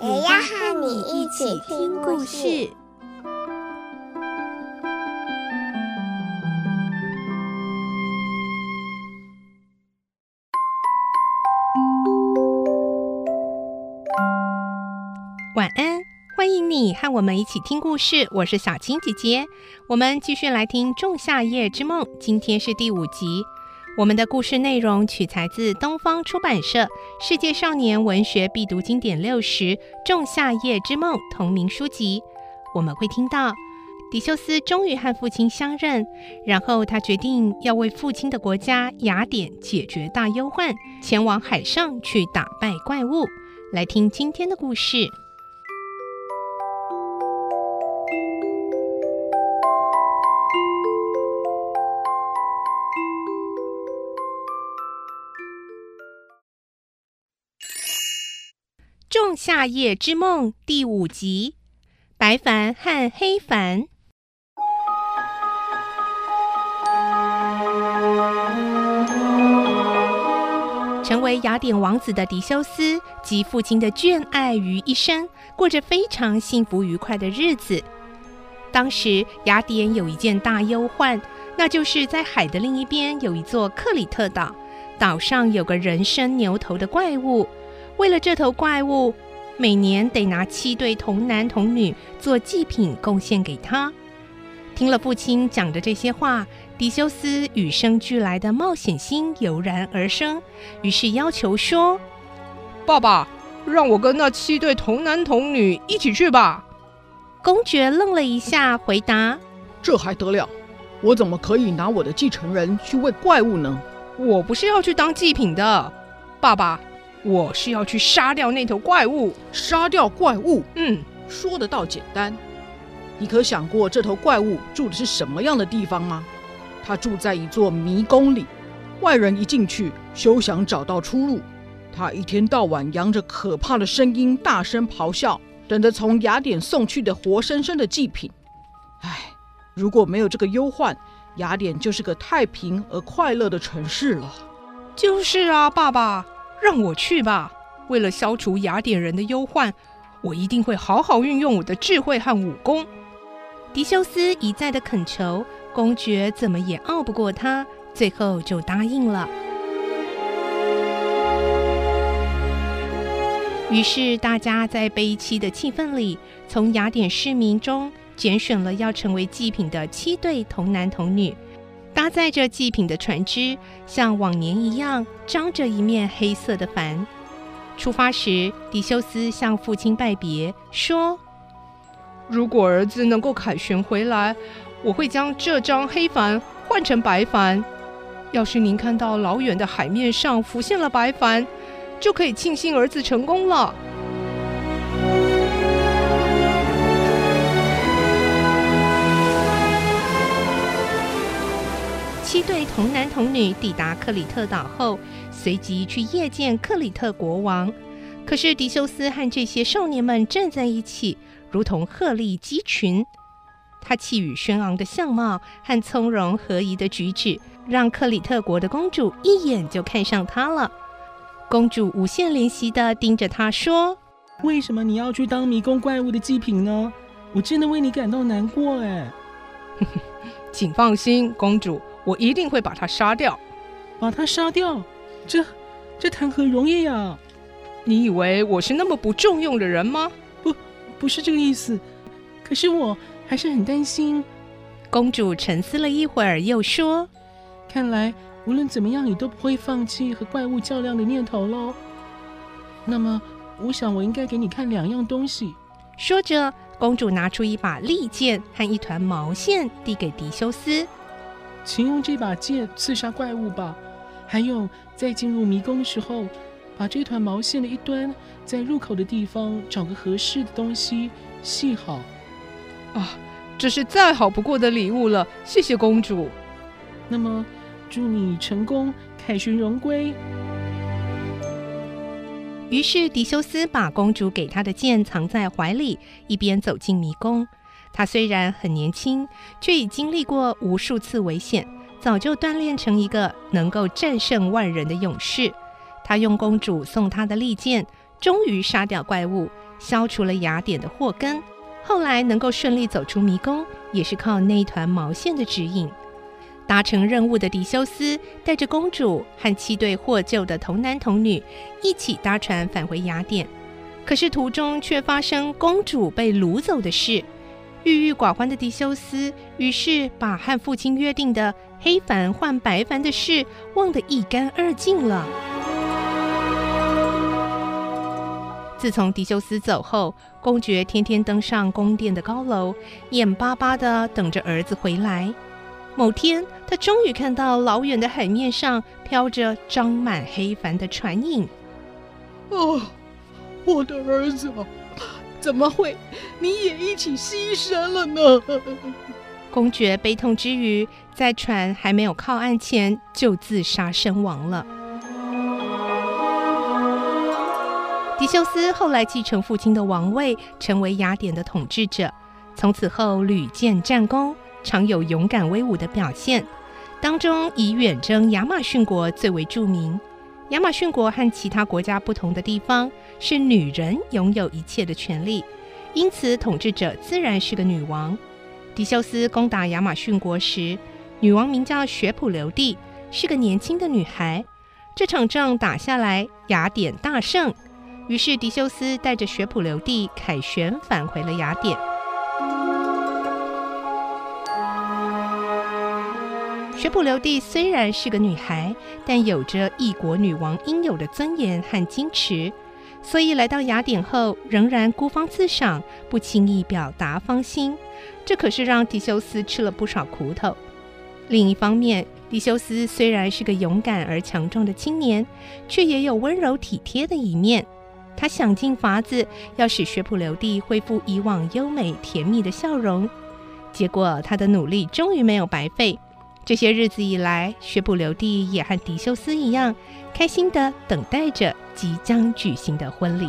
也要和你一起听故事。晚安，欢迎你和我们一起听故事。我是小青姐姐，我们继续来听《仲夏夜之梦》，今天是第五集。我们的故事内容取材自东方出版社《世界少年文学必读经典六十·仲夏夜之梦》同名书籍。我们会听到狄修斯终于和父亲相认，然后他决定要为父亲的国家雅典解决大忧患，前往海上去打败怪物。来听今天的故事。《仲夏夜之梦》第五集：白帆和黑帆。成为雅典王子的狄修斯集父亲的眷爱于一身，过着非常幸福愉快的日子。当时雅典有一件大忧患，那就是在海的另一边有一座克里特岛，岛上有个人身牛头的怪物。为了这头怪物，每年得拿七对童男童女做祭品贡献给他。听了父亲讲的这些话，狄修斯与生俱来的冒险心油然而生，于是要求说：“爸爸，让我跟那七对童男童女一起去吧。”公爵愣了一下，回答：“这还得了？我怎么可以拿我的继承人去喂怪物呢？我不是要去当祭品的，爸爸。”我是要去杀掉那头怪物，杀掉怪物。嗯，说得倒简单。你可想过这头怪物住的是什么样的地方吗？它住在一座迷宫里，外人一进去休想找到出路。它一天到晚扬着可怕的声音，大声咆哮，等着从雅典送去的活生生的祭品。唉，如果没有这个忧患，雅典就是个太平而快乐的城市了。就是啊，爸爸。让我去吧！为了消除雅典人的忧患，我一定会好好运用我的智慧和武功。狄修斯一再的恳求，公爵怎么也拗不过他，最后就答应了。于是大家在悲戚的气氛里，从雅典市民中拣选了要成为祭品的七对童男童女。搭载着祭品的船只，像往年一样张着一面黑色的帆。出发时，狄修斯向父亲拜别，说：“如果儿子能够凯旋回来，我会将这张黑帆换成白帆。要是您看到老远的海面上浮现了白帆，就可以庆幸儿子成功了。”七对童男童女抵达克里特岛后，随即去谒见克里特国王。可是迪修斯和这些少年们站在一起，如同鹤立鸡群。他气宇轩昂的相貌和从容合宜的举止，让克里特国的公主一眼就看上他了。公主无限怜惜地盯着他说：“为什么你要去当迷宫怪物的祭品呢？我真的为你感到难过哎。” 请放心，公主。我一定会把他杀掉，把他杀掉，这这谈何容易呀？你以为我是那么不重用的人吗？不，不是这个意思。可是我还是很担心。公主沉思了一会儿，又说：“看来无论怎么样，你都不会放弃和怪物较量的念头喽。那么，我想我应该给你看两样东西。”说着，公主拿出一把利剑和一团毛线，递给迪修斯。请用这把剑刺杀怪物吧。还有，在进入迷宫的时候，把这团毛线的一端，在入口的地方找个合适的东西系好。啊，这是再好不过的礼物了，谢谢公主。那么，祝你成功，凯旋荣归。于是，迪修斯把公主给他的剑藏在怀里，一边走进迷宫。他虽然很年轻，却已经历过无数次危险，早就锻炼成一个能够战胜万人的勇士。他用公主送他的利剑，终于杀掉怪物，消除了雅典的祸根。后来能够顺利走出迷宫，也是靠那一团毛线的指引。达成任务的狄修斯带着公主和七对获救的童男童女一起搭船返回雅典，可是途中却发生公主被掳走的事。郁郁寡欢的狄修斯于是把和父亲约定的黑帆换白帆的事忘得一干二净了。自从狄修斯走后，公爵天天登上宫殿的高楼，眼巴巴地等着儿子回来。某天，他终于看到老远的海面上飘着装满黑帆的船影。哦，我的儿子，怎么会？你也一起牺牲了呢？公爵悲痛之余，在船还没有靠岸前就自杀身亡了。迪修斯后来继承父亲的王位，成为雅典的统治者，从此后屡建战功。常有勇敢威武的表现，当中以远征亚马逊国最为著名。亚马逊国和其他国家不同的地方是女人拥有一切的权利，因此统治者自然是个女王。狄修斯攻打亚马逊国时，女王名叫雪普留地，是个年轻的女孩。这场仗打下来，雅典大胜，于是狄修斯带着雪普留地凯旋返回了雅典。雪普留地虽然是个女孩，但有着异国女王应有的尊严和矜持，所以来到雅典后，仍然孤芳自赏，不轻易表达芳心。这可是让狄修斯吃了不少苦头。另一方面，狄修斯虽然是个勇敢而强壮的青年，却也有温柔体贴的一面。他想尽法子要使雪普留地恢复以往优美甜蜜的笑容，结果他的努力终于没有白费。这些日子以来，薛普留地也和迪修斯一样，开心地等待着即将举行的婚礼。